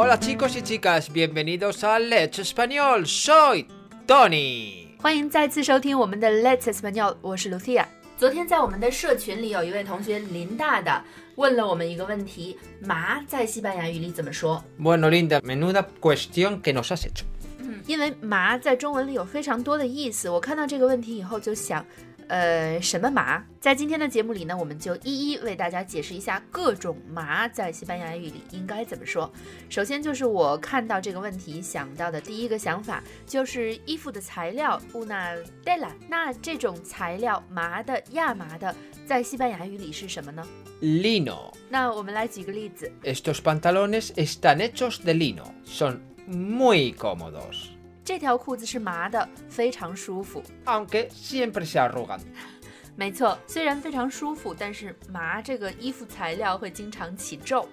Hola chicos y chicas, bienvenidos a Let's Español. Soy Tony. 欢迎再次收听我们的 Let's Español，我是 Lucia。昨天在我们的社群里，有一位同学林大大问了我们一个问题：麻在西班牙语里怎么说？ Bueno, Linda, menuda cuestión que nos has hecho. 因为麻在中文里有非常多的意思，我看到这个问题以后就想， 呃，什么麻？在今天的节目里呢，我们就一一为大家解释一下各种麻在西班牙语里应该怎么说。首先就是我看到这个问题想到的第一个想法，就是衣服的材料 una tela。那这种材料麻的、亚麻的，在西班牙语里是什么呢？Lino. 那我们来举个例子，Estos pantalones están hechos de lino. Son muy cómodos. 这条裤子是麻的，非常舒服。Aunque siempre se arrugan. 没错，虽然非常舒服，但是麻这个衣服材料会经常起皱。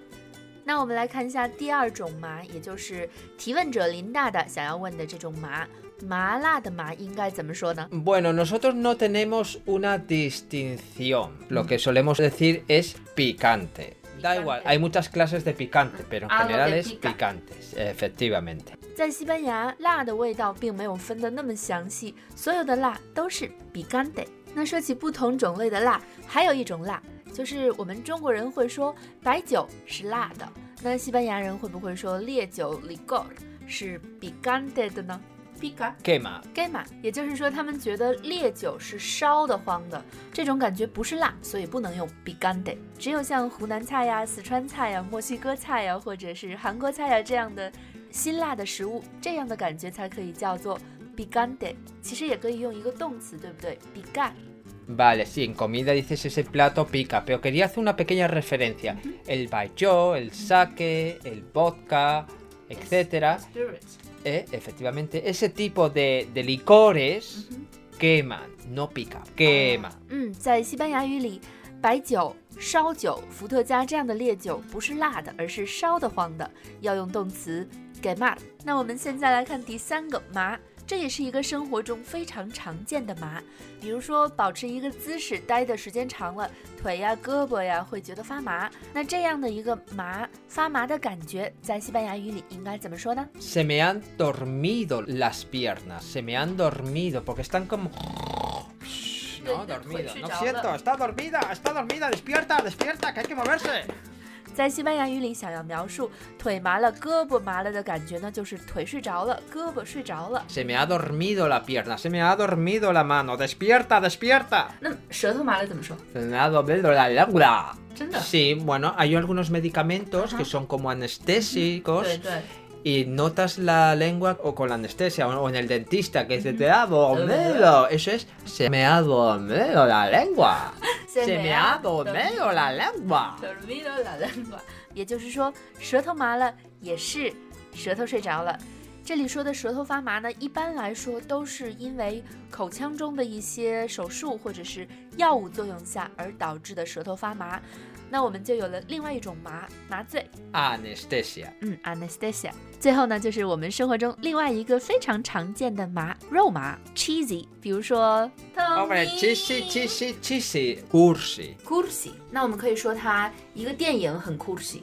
那我们来看一下第二种麻，也就是提问者林大大想要问的这种麻，麻辣的麻应该怎么说呢？Bueno, nosotros no tenemos una distinción. Lo que solemos decir es picante. Da igual, hay muchas clases de picante, pero en Algo general de es pica. picantes, efectivamente. 在西班牙，辣的味道并没有分得那么详细，所有的辣都是 picante。那说起不同种类的辣，还有一种辣，就是我们中国人会说白酒是辣的，那西班牙人会不会说烈酒 licor 是 picante 的呢？pica Quema. quema，也就是说他们觉得烈酒是烧得慌的，这种感觉不是辣，所以不能用 picante。只有像湖南菜呀、四川菜呀、墨西哥菜呀，或者是韩国菜呀这样的辛辣的食物，这样的感觉才可以叫做 picante。其实也可以用一个动词，对不对？picar。Vale, sí, en comida dices ese plato pica, pero quería hacer una pequeña referencia. El baijiu, el sake, el vodka, etcétera, eh, efectivamente, ese tipo de, de licores queman, no pica, quema. 嗯，在西班牙语里，白酒、烧酒、伏特加这样的烈酒不是辣的，而是烧得慌的，要用动词 quemar。那我们现在来看第三个麻，这也是一个生活中非常常见的麻，比如说保持一个姿势待的时间长了，腿呀、胳膊呀会觉得发麻。那这样的一个麻发麻的感觉，在西班牙语里应该怎么说呢？Se me han dormido las piernas, se me han dormido, porque están como... No, dormido. No siento, está dormida, está dormida, despierta, despierta, que hay que moverse. 在西班牙语里，想要描述腿麻了、胳膊麻了的感觉呢，就是腿睡着了，胳膊睡着了。 Se me ha dormido la pierna, se me ha dormido la mano, despierta, despierta. 那舌头麻了怎么说？ Se me ha dormido la lengua. 真的？ Sí, bueno, hay algunos medicamentos que son como anestésicos 对对， y notas la lengua o con la anestesia o o en el dentista que se te ha dormido. Eso es, se me ha dormido la lengua. Se me ha dormido la lengua. dormido la lengua，也就是说，舌头麻了也是舌头睡着了。 这里说的舌头发麻呢，一般来说都是因为口腔中的一些手术或者是药物作用下而导致的舌头发麻。那我们就有了另外一种麻，麻醉。，anesthesia 嗯，anesthesia。最后呢，就是我们生活中另外一个非常常见的麻，肉麻 cheesy，比如说 chisi. Cursi. cursi。那我们可以说它一个电影很 cursi，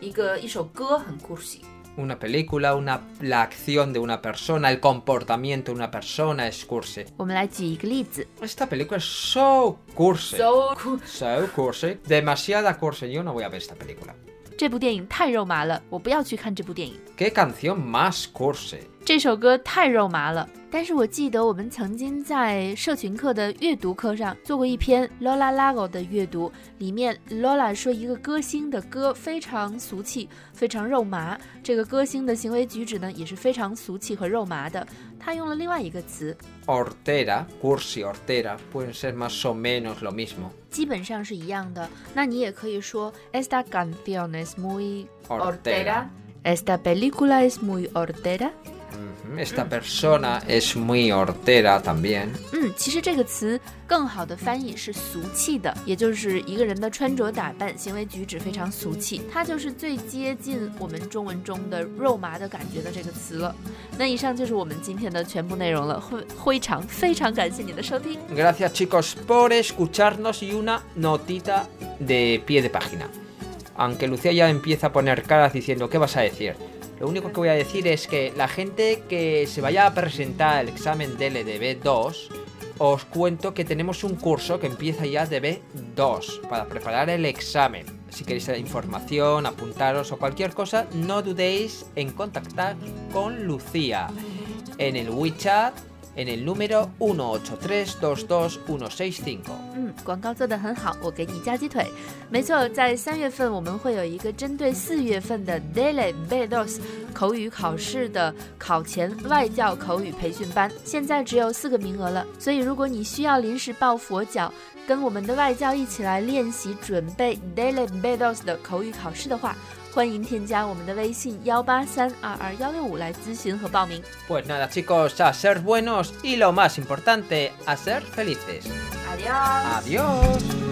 一个一首歌很 cursi。Una película, una, la acción de una persona, el comportamiento de una persona es cursi. 我们来举一个例子 Esta película es so cursi.，so cursi。So cursi. Demasiada cursi. Yo no voy a ver esta película. 这部电影太肉麻了，我不要去看这部电影。¿Qué canción más cursi? 这首歌太肉麻了。但是我记得我们曾经在社群课的阅读课上做过一篇 Lola Lago 的阅读，里面 Lola 说一个歌星的歌非常俗气，非常肉麻。这个歌星的行为举止呢也是非常俗气和肉麻的。他用了另外一个词，Hortera, cursi, hortera, pueden ser más o menos lo mismo. 基本上是一样的。那你也可以说 Esta canción es muy Hortera. Esta película es muy hortera。Ujú, Esta persona es muy hortera también. 嗯，其实这个词更好的翻译是俗气的，也就是一个人的穿着打扮、行为举止非常俗气，它就是最接近我们中文中的肉麻的感觉的这个词了。那以上就是我们今天的全部内容了，非非常非常感谢你的收听。 Gracias chicos por escucharnos y una notita de pie de página. Aunque Lucía ya empieza a poner caras diciendo ¿qué vas a decir? Lo único que voy a decir es que la gente que se vaya a presentar el examen de B2, os cuento que tenemos un curso que empieza ya de B2 para preparar el examen. Si queréis información, apuntaros o cualquier cosa, no dudéis en contactar con Lucía en el WeChat en el número 183222165。嗯，广告做得很好，我给你加鸡腿。没错，在三月份我们会有一个针对四月份的 Daily Bedos 口语考试的考前外教口语培训班，现在只有四个名额了。所以如果你需要临时抱佛脚，跟我们的外教一起来练习准备 Daily Bedos 的口语考试的话。欢迎添加我们的微信幺八三二二幺六五来咨询和报名。Pues nada chicos, a ser buenos y lo más importante, a ser felices. Adiós. Adiós.